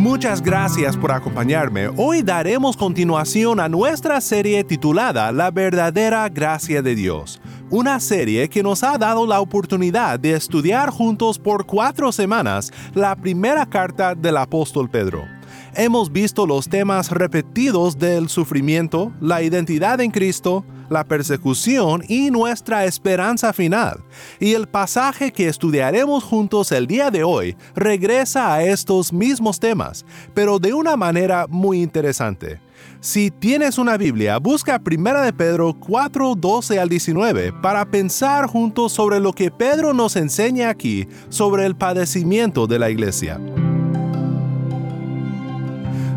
Muchas gracias por acompañarme. Hoy daremos continuación a nuestra serie titulada La verdadera gracia de Dios, una serie que nos ha dado la oportunidad de estudiar juntos por cuatro semanas la primera carta del apóstol Pedro hemos visto los temas repetidos del sufrimiento, la identidad en Cristo, la persecución y nuestra esperanza final. Y el pasaje que estudiaremos juntos el día de hoy regresa a estos mismos temas, pero de una manera muy interesante. Si tienes una Biblia, busca 1 de Pedro 4, 12 al 19 para pensar juntos sobre lo que Pedro nos enseña aquí sobre el padecimiento de la iglesia.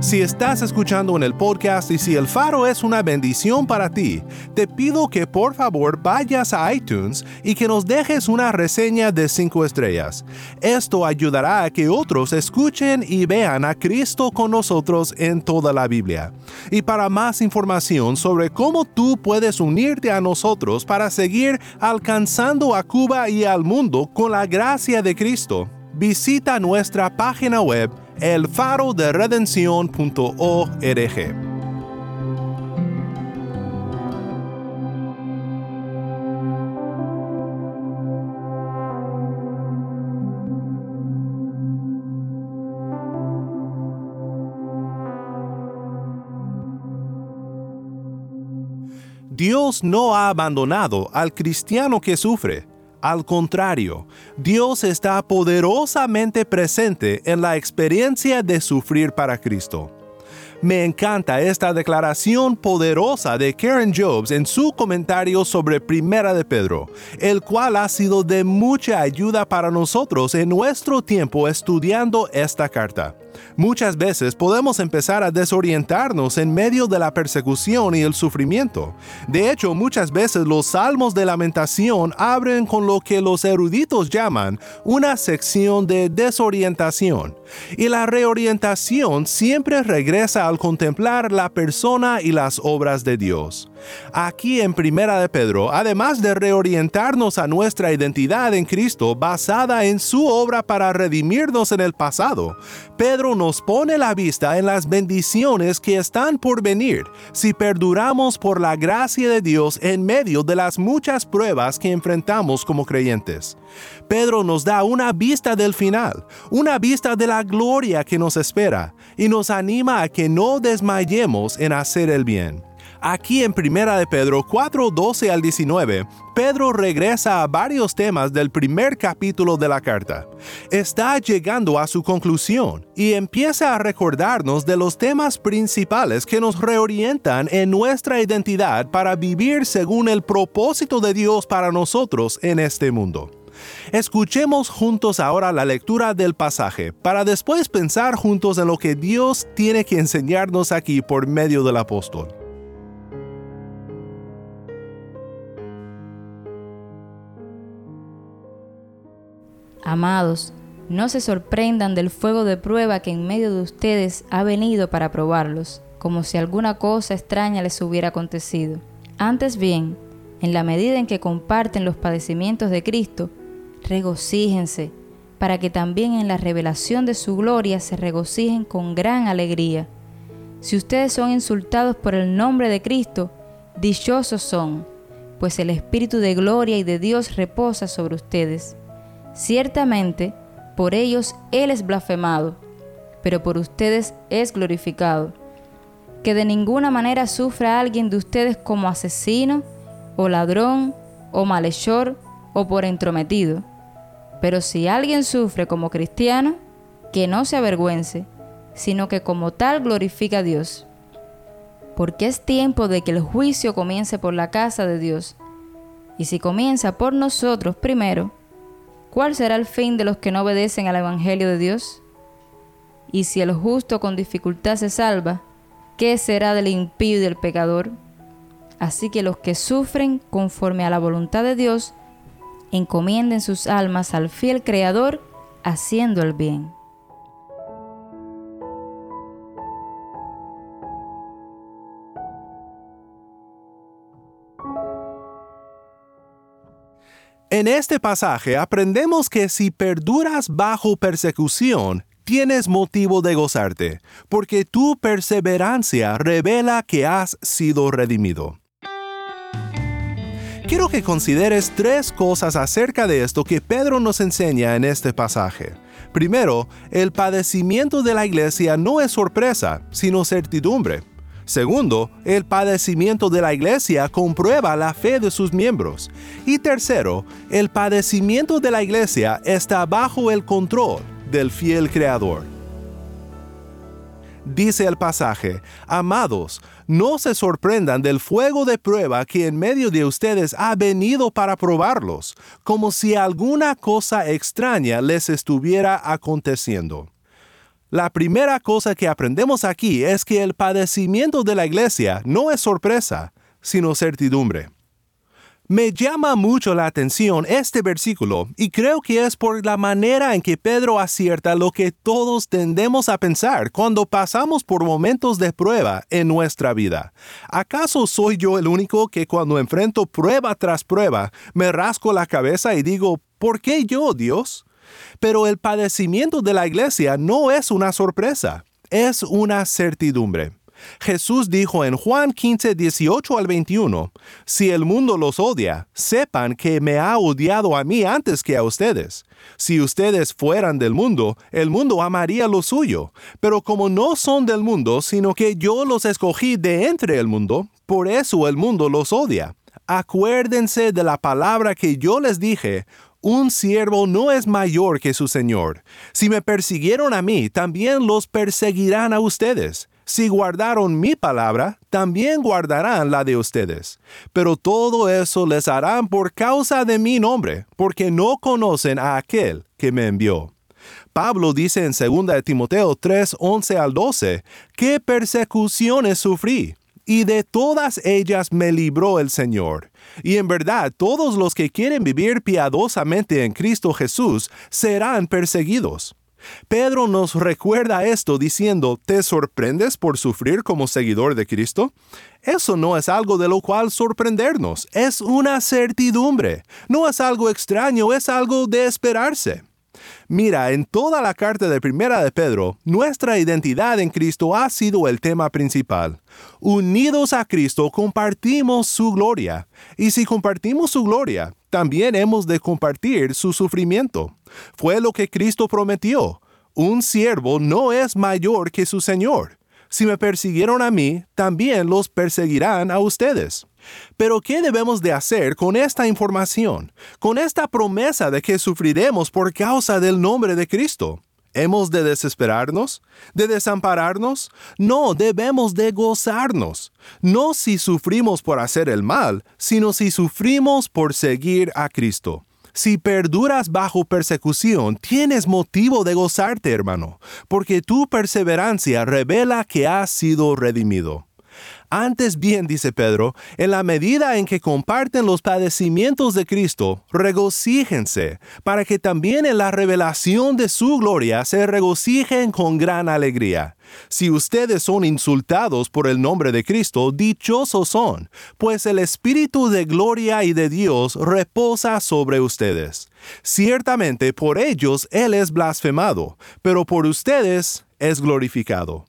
Si estás escuchando en el podcast y si el faro es una bendición para ti, te pido que por favor vayas a iTunes y que nos dejes una reseña de 5 estrellas. Esto ayudará a que otros escuchen y vean a Cristo con nosotros en toda la Biblia. Y para más información sobre cómo tú puedes unirte a nosotros para seguir alcanzando a Cuba y al mundo con la gracia de Cristo, visita nuestra página web elfaroderedención.org. Dios no ha abandonado al cristiano que sufre al contrario, Dios está poderosamente presente en la experiencia de sufrir para Cristo. Me encanta esta declaración poderosa de Karen Jobs en su comentario sobre Primera de Pedro, el cual ha sido de mucha ayuda para nosotros en nuestro tiempo estudiando esta carta. Muchas veces podemos empezar a desorientarnos en medio de la persecución y el sufrimiento. De hecho, muchas veces los salmos de lamentación abren con lo que los eruditos llaman una sección de desorientación. Y la reorientación siempre regresa al contemplar la persona y las obras de Dios. Aquí en Primera de Pedro, además de reorientarnos a nuestra identidad en Cristo basada en su obra para redimirnos en el pasado, Pedro nos pone la vista en las bendiciones que están por venir si perduramos por la gracia de Dios en medio de las muchas pruebas que enfrentamos como creyentes. Pedro nos da una vista del final, una vista de la gloria que nos espera y nos anima a que no desmayemos en hacer el bien. Aquí en Primera de Pedro 4, 12 al 19, Pedro regresa a varios temas del primer capítulo de la carta. Está llegando a su conclusión y empieza a recordarnos de los temas principales que nos reorientan en nuestra identidad para vivir según el propósito de Dios para nosotros en este mundo. Escuchemos juntos ahora la lectura del pasaje para después pensar juntos en lo que Dios tiene que enseñarnos aquí por medio del apóstol. Amados, no se sorprendan del fuego de prueba que en medio de ustedes ha venido para probarlos, como si alguna cosa extraña les hubiera acontecido. Antes bien, en la medida en que comparten los padecimientos de Cristo, regocíjense, para que también en la revelación de su gloria se regocijen con gran alegría. Si ustedes son insultados por el nombre de Cristo, dichosos son, pues el Espíritu de gloria y de Dios reposa sobre ustedes. Ciertamente, por ellos Él es blasfemado, pero por ustedes es glorificado. Que de ninguna manera sufra alguien de ustedes como asesino, o ladrón, o malhechor, o por entrometido. Pero si alguien sufre como cristiano, que no se avergüence, sino que como tal glorifica a Dios. Porque es tiempo de que el juicio comience por la casa de Dios. Y si comienza por nosotros primero, ¿cuál será el fin de los que no obedecen al Evangelio de Dios? Y si el justo con dificultad se salva, ¿qué será del impío y del pecador? Así que los que sufren conforme a la voluntad de Dios, encomienden sus almas al fiel Creador, haciendo el bien. En este pasaje aprendemos que si perduras bajo persecución, tienes motivo de gozarte, porque tu perseverancia revela que has sido redimido. Quiero que consideres tres cosas acerca de esto que Pedro nos enseña en este pasaje. Primero, el padecimiento de la iglesia no es sorpresa, sino certidumbre. Segundo, el padecimiento de la iglesia comprueba la fe de sus miembros. Y tercero, el padecimiento de la iglesia está bajo el control del fiel Creador. Dice el pasaje, Amados, no se sorprendan del fuego de prueba que en medio de ustedes ha venido para probarlos, como si alguna cosa extraña les estuviera aconteciendo. La primera cosa que aprendemos aquí es que el padecimiento de la iglesia no es sorpresa, sino certidumbre. Me llama mucho la atención este versículo y creo que es por la manera en que Pedro acierta lo que todos tendemos a pensar cuando pasamos por momentos de prueba en nuestra vida. ¿Acaso soy yo el único que cuando enfrento prueba tras prueba me rasco la cabeza y digo, ¿por qué yo, Dios? Pero el padecimiento de la iglesia no es una sorpresa, es una certidumbre. Jesús dijo en Juan 15, 18 al 21, Si el mundo los odia, sepan que me ha odiado a mí antes que a ustedes. Si ustedes fueran del mundo, el mundo amaría lo suyo, pero como no son del mundo, sino que yo los escogí de entre el mundo, por eso el mundo los odia. Acuérdense de la palabra que yo les dije, un siervo no es mayor que su Señor. Si me persiguieron a mí, también los perseguirán a ustedes. Si guardaron mi palabra, también guardarán la de ustedes. Pero todo eso les harán por causa de mi nombre, porque no conocen a aquel que me envió. Pablo dice en 2 Timoteo 3, 11 al 12, ¿qué persecuciones sufrí? Y de todas ellas me libró el Señor. Y en verdad, todos los que quieren vivir piadosamente en Cristo Jesús serán perseguidos. Pedro nos recuerda esto diciendo, ¿te sorprendes por sufrir como seguidor de Cristo? Eso no es algo de lo cual sorprendernos, es una certidumbre. No es algo extraño, es algo de esperarse. Mira, en toda la carta de Primera de Pedro, nuestra identidad en Cristo ha sido el tema principal. Unidos a Cristo compartimos su gloria, y si compartimos su gloria, también hemos de compartir su sufrimiento. Fue lo que Cristo prometió. Un siervo no es mayor que su Señor. Si me persiguieron a mí, también los perseguirán a ustedes. Pero ¿qué debemos de hacer con esta información, con esta promesa de que sufriremos por causa del nombre de Cristo? ¿Hemos de desesperarnos? ¿De desampararnos? No, debemos de gozarnos. No si sufrimos por hacer el mal, sino si sufrimos por seguir a Cristo. Si perduras bajo persecución, tienes motivo de gozarte, hermano, porque tu perseverancia revela que has sido redimido. Antes bien, dice Pedro, en la medida en que comparten los padecimientos de Cristo, regocíjense, para que también en la revelación de su gloria se regocijen con gran alegría. Si ustedes son insultados por el nombre de Cristo, dichosos son, pues el Espíritu de gloria y de Dios reposa sobre ustedes. Ciertamente por ellos Él es blasfemado, pero por ustedes es glorificado.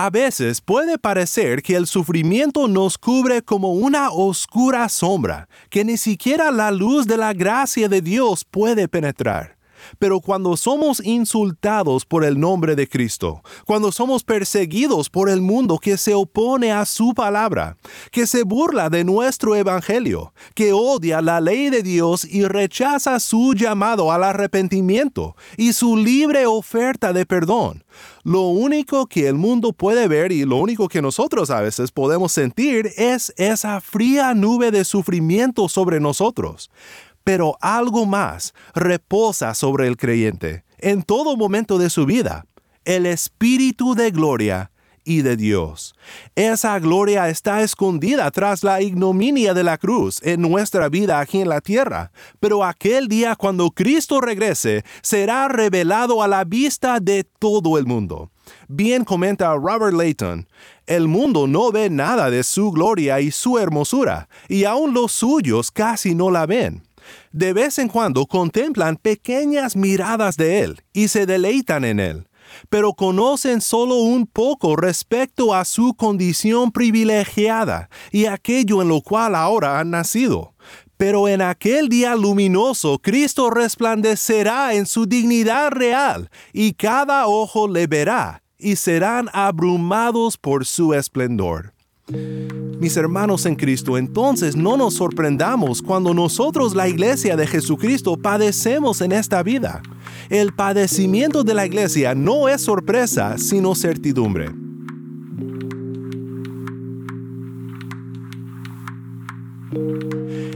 A veces puede parecer que el sufrimiento nos cubre como una oscura sombra, que ni siquiera la luz de la gracia de Dios puede penetrar. Pero cuando somos insultados por el nombre de Cristo, cuando somos perseguidos por el mundo que se opone a su palabra, que se burla de nuestro evangelio, que odia la ley de Dios y rechaza su llamado al arrepentimiento y su libre oferta de perdón, lo único que el mundo puede ver y lo único que nosotros a veces podemos sentir es esa fría nube de sufrimiento sobre nosotros. Pero algo más reposa sobre el creyente en todo momento de su vida, el Espíritu de gloria y de Dios. Esa gloria está escondida tras la ignominia de la cruz en nuestra vida aquí en la tierra, pero aquel día cuando Cristo regrese será revelado a la vista de todo el mundo. Bien comenta Robert Layton, el mundo no ve nada de su gloria y su hermosura, y aun los suyos casi no la ven. De vez en cuando contemplan pequeñas miradas de Él y se deleitan en Él pero conocen solo un poco respecto a su condición privilegiada y aquello en lo cual ahora han nacido. Pero en aquel día luminoso Cristo resplandecerá en su dignidad real, y cada ojo le verá, y serán abrumados por su esplendor. Mis hermanos en Cristo, entonces no nos sorprendamos cuando nosotros, la iglesia de Jesucristo, padecemos en esta vida. El padecimiento de la iglesia no es sorpresa, sino certidumbre.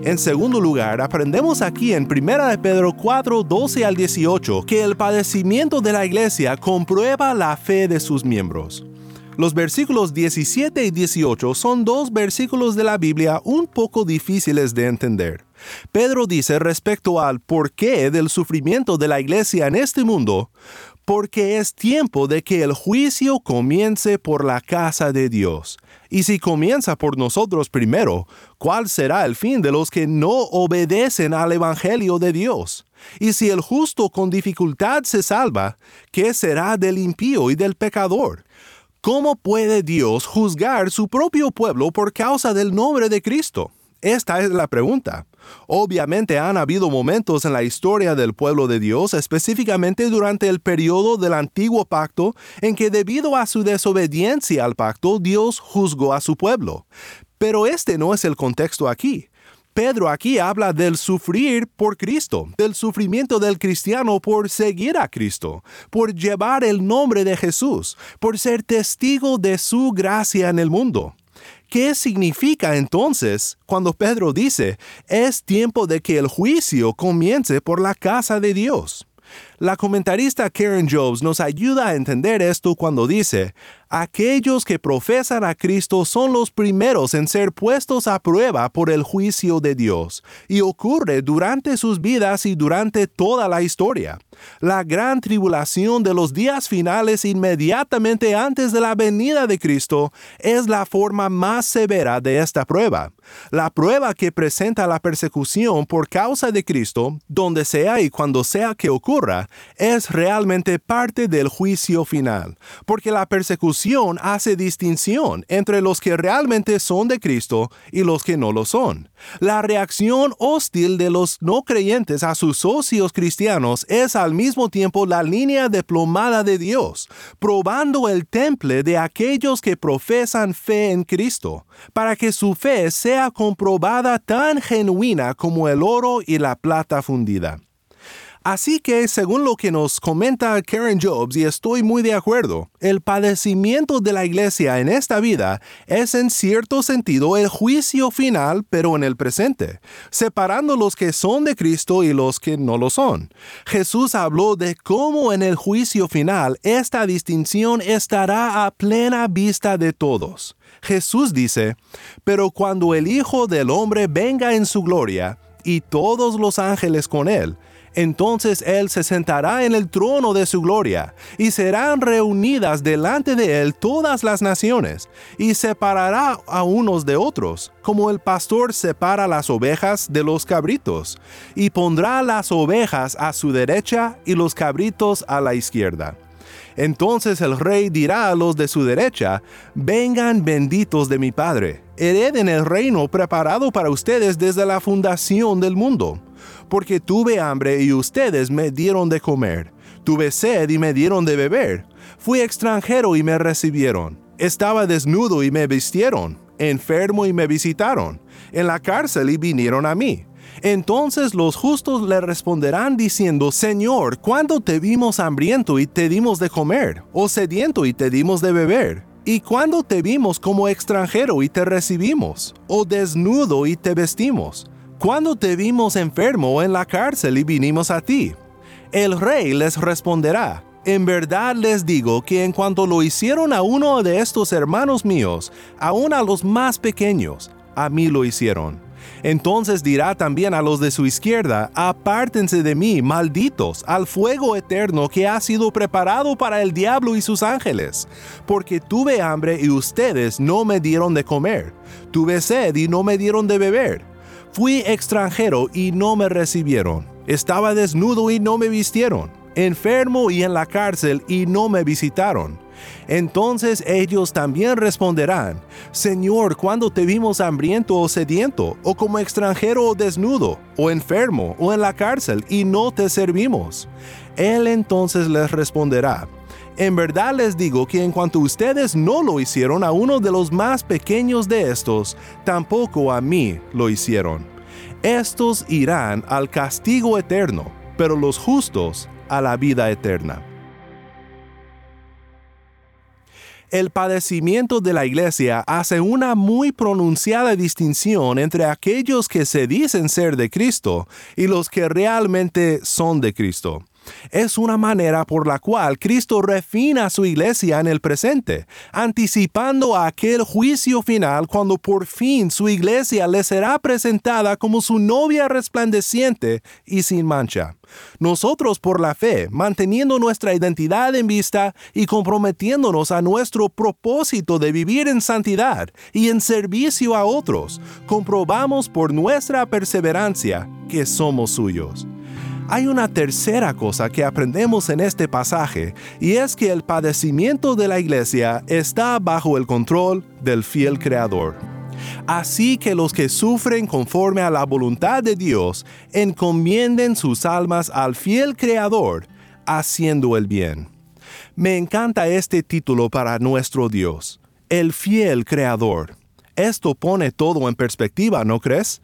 En segundo lugar, aprendemos aquí en 1 de Pedro 4, 12 al 18 que el padecimiento de la iglesia comprueba la fe de sus miembros. Los versículos 17 y 18 son dos versículos de la Biblia un poco difíciles de entender. Pedro dice respecto al porqué del sufrimiento de la iglesia en este mundo, porque es tiempo de que el juicio comience por la casa de Dios. Y si comienza por nosotros primero, ¿cuál será el fin de los que no obedecen al Evangelio de Dios? Y si el justo con dificultad se salva, ¿qué será del impío y del pecador? ¿Cómo puede Dios juzgar su propio pueblo por causa del nombre de Cristo? Esta es la pregunta. Obviamente han habido momentos en la historia del pueblo de Dios, específicamente durante el periodo del antiguo pacto, en que debido a su desobediencia al pacto, Dios juzgó a su pueblo. Pero este no es el contexto aquí. Pedro aquí habla del sufrir por Cristo, del sufrimiento del cristiano por seguir a Cristo, por llevar el nombre de Jesús, por ser testigo de su gracia en el mundo. ¿Qué significa entonces cuando Pedro dice, es tiempo de que el juicio comience por la casa de Dios? La comentarista Karen Jobs nos ayuda a entender esto cuando dice, aquellos que profesan a Cristo son los primeros en ser puestos a prueba por el juicio de Dios, y ocurre durante sus vidas y durante toda la historia. La gran tribulación de los días finales inmediatamente antes de la venida de Cristo es la forma más severa de esta prueba. La prueba que presenta la persecución por causa de Cristo, donde sea y cuando sea que ocurra, es realmente parte del juicio final, porque la persecución hace distinción entre los que realmente son de Cristo y los que no lo son. La reacción hostil de los no creyentes a sus socios cristianos es al mismo tiempo la línea diplomada de Dios, probando el temple de aquellos que profesan fe en Cristo, para que su fe sea comprobada tan genuina como el oro y la plata fundida. Así que, según lo que nos comenta Karen Jobs, y estoy muy de acuerdo, el padecimiento de la iglesia en esta vida es en cierto sentido el juicio final, pero en el presente, separando los que son de Cristo y los que no lo son. Jesús habló de cómo en el juicio final esta distinción estará a plena vista de todos. Jesús dice, pero cuando el Hijo del Hombre venga en su gloria, y todos los ángeles con él, entonces Él se sentará en el trono de su gloria, y serán reunidas delante de Él todas las naciones, y separará a unos de otros, como el pastor separa las ovejas de los cabritos, y pondrá las ovejas a su derecha y los cabritos a la izquierda. Entonces el rey dirá a los de su derecha, vengan benditos de mi Padre, hereden el reino preparado para ustedes desde la fundación del mundo porque tuve hambre y ustedes me dieron de comer. Tuve sed y me dieron de beber. Fui extranjero y me recibieron. Estaba desnudo y me vistieron. Enfermo y me visitaron. En la cárcel y vinieron a mí. Entonces los justos le responderán diciendo, Señor, ¿cuándo te vimos hambriento y te dimos de comer? ¿O sediento y te dimos de beber? ¿Y cuándo te vimos como extranjero y te recibimos? ¿O desnudo y te vestimos? ¿Cuándo te vimos enfermo en la cárcel y vinimos a ti? El rey les responderá, en verdad les digo que en cuanto lo hicieron a uno de estos hermanos míos, aun a los más pequeños, a mí lo hicieron. Entonces dirá también a los de su izquierda, apártense de mí, malditos, al fuego eterno que ha sido preparado para el diablo y sus ángeles, porque tuve hambre y ustedes no me dieron de comer, tuve sed y no me dieron de beber, fui extranjero y no me recibieron, estaba desnudo y no me vistieron, enfermo y en la cárcel y no me visitaron. Entonces ellos también responderán, Señor, ¿cuándo te vimos hambriento o sediento, o como extranjero o desnudo, o enfermo, o en la cárcel, y no te servimos? Él entonces les responderá, en verdad les digo que en cuanto ustedes no lo hicieron a uno de los más pequeños de estos, tampoco a mí lo hicieron. Estos irán al castigo eterno, pero los justos a la vida eterna. el padecimiento de la iglesia hace una muy pronunciada distinción entre aquellos que se dicen ser de Cristo y los que realmente son de Cristo. Es una manera por la cual Cristo refina su iglesia en el presente, anticipando a aquel juicio final cuando por fin su iglesia le será presentada como su novia resplandeciente y sin mancha. Nosotros por la fe, manteniendo nuestra identidad en vista y comprometiéndonos a nuestro propósito de vivir en santidad y en servicio a otros, comprobamos por nuestra perseverancia que somos suyos. Hay una tercera cosa que aprendemos en este pasaje y es que el padecimiento de la iglesia está bajo el control del fiel Creador. Así que los que sufren conforme a la voluntad de Dios encomienden sus almas al fiel Creador, haciendo el bien. Me encanta este título para nuestro Dios, el fiel Creador. Esto pone todo en perspectiva, ¿no crees?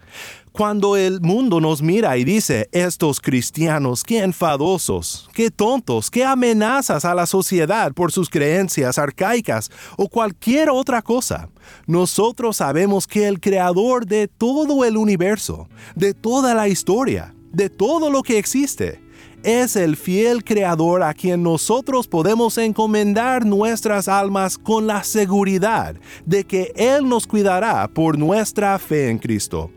Cuando el mundo nos mira y dice, estos cristianos, qué enfadosos, qué tontos, qué amenazas a la sociedad por sus creencias arcaicas o cualquier otra cosa, nosotros sabemos que el creador de todo el universo, de toda la historia, de todo lo que existe, es el fiel creador a quien nosotros podemos encomendar nuestras almas con la seguridad de que Él nos cuidará por nuestra fe en Cristo.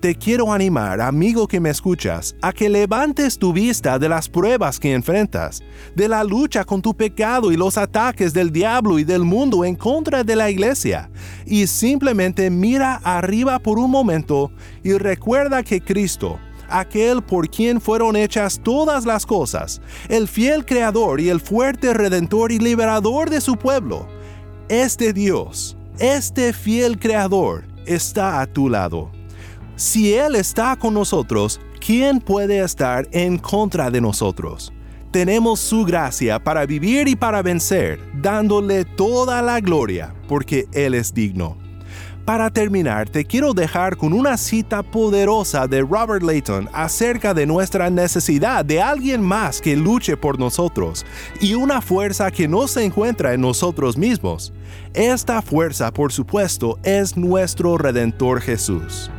Te quiero animar, amigo que me escuchas, a que levantes tu vista de las pruebas que enfrentas, de la lucha con tu pecado y los ataques del diablo y del mundo en contra de la iglesia, y simplemente mira arriba por un momento y recuerda que Cristo, aquel por quien fueron hechas todas las cosas, el fiel Creador y el fuerte Redentor y Liberador de su pueblo, este Dios, este fiel Creador, está a tu lado. Si Él está con nosotros, ¿quién puede estar en contra de nosotros? Tenemos su gracia para vivir y para vencer, dándole toda la gloria, porque Él es digno. Para terminar, te quiero dejar con una cita poderosa de Robert Layton acerca de nuestra necesidad de alguien más que luche por nosotros y una fuerza que no se encuentra en nosotros mismos. Esta fuerza, por supuesto, es nuestro Redentor Jesús.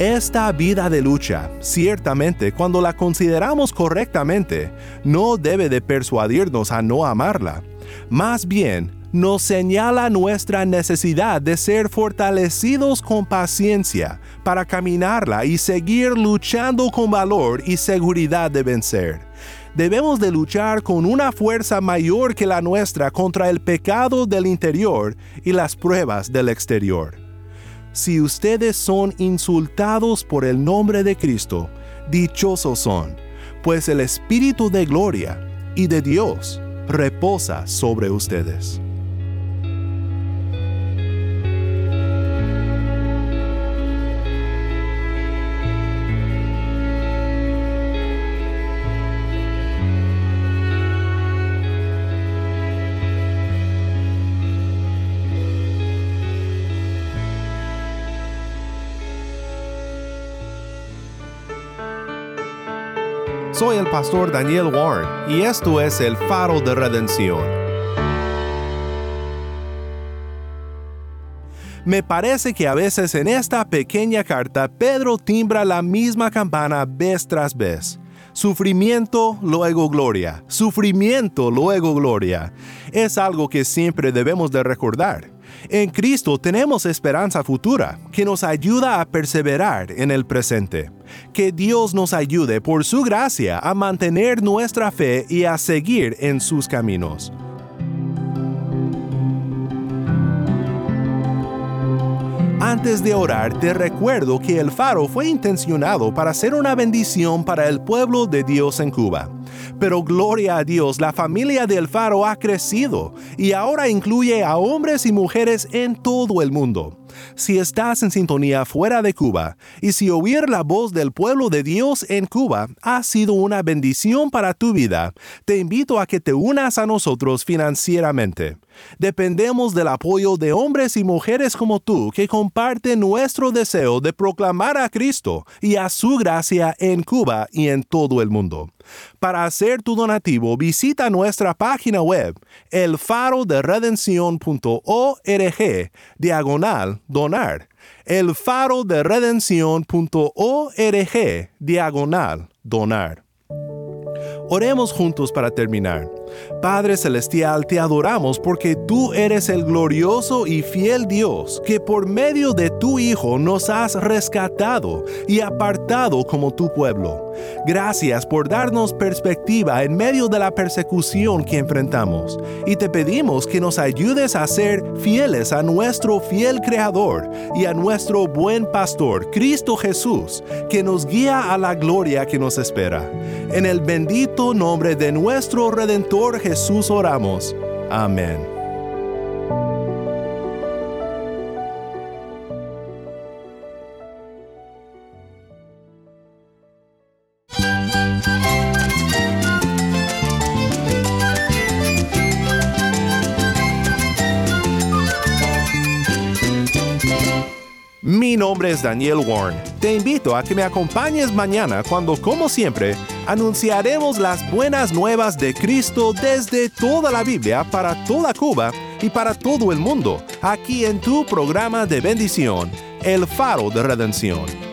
Esta vida de lucha, ciertamente, cuando la consideramos correctamente, no debe de persuadirnos a no amarla. Más bien, nos señala nuestra necesidad de ser fortalecidos con paciencia para caminarla y seguir luchando con valor y seguridad de vencer. Debemos de luchar con una fuerza mayor que la nuestra contra el pecado del interior y las pruebas del exterior. Si ustedes son insultados por el nombre de Cristo, dichosos son, pues el Espíritu de gloria y de Dios reposa sobre ustedes. Soy el pastor Daniel Warren y esto es el faro de redención. Me parece que a veces en esta pequeña carta Pedro timbra la misma campana vez tras vez. Sufrimiento, luego gloria. Sufrimiento, luego gloria. Es algo que siempre debemos de recordar. En Cristo tenemos esperanza futura que nos ayuda a perseverar en el presente. Que Dios nos ayude por su gracia a mantener nuestra fe y a seguir en sus caminos. Antes de orar, te recuerdo que el faro fue intencionado para ser una bendición para el pueblo de Dios en Cuba. Pero gloria a Dios, la familia del faro ha crecido y ahora incluye a hombres y mujeres en todo el mundo. Si estás en sintonía fuera de Cuba y si oír la voz del pueblo de Dios en Cuba ha sido una bendición para tu vida, te invito a que te unas a nosotros financieramente. Dependemos del apoyo de hombres y mujeres como tú que comparten nuestro deseo de proclamar a Cristo y a su gracia en Cuba y en todo el mundo. Para hacer tu donativo, visita nuestra página web elfaroderedención.org diagonal donar. elfaroderedención.org diagonal donar. Oremos juntos para terminar. Padre Celestial, te adoramos porque tú eres el glorioso y fiel Dios que por medio de tu Hijo nos has rescatado y apartado como tu pueblo. Gracias por darnos perspectiva en medio de la persecución que enfrentamos y te pedimos que nos ayudes a ser fieles a nuestro fiel Creador y a nuestro buen pastor, Cristo Jesús, que nos guía a la gloria que nos espera. En el bendito nombre de nuestro Redentor Jesús oramos. Amén. Mi nombre es Daniel Warren. Te invito a que me acompañes mañana cuando, como siempre, anunciaremos las buenas nuevas de Cristo desde toda la Biblia para toda Cuba y para todo el mundo, aquí en tu programa de bendición, El Faro de Redención.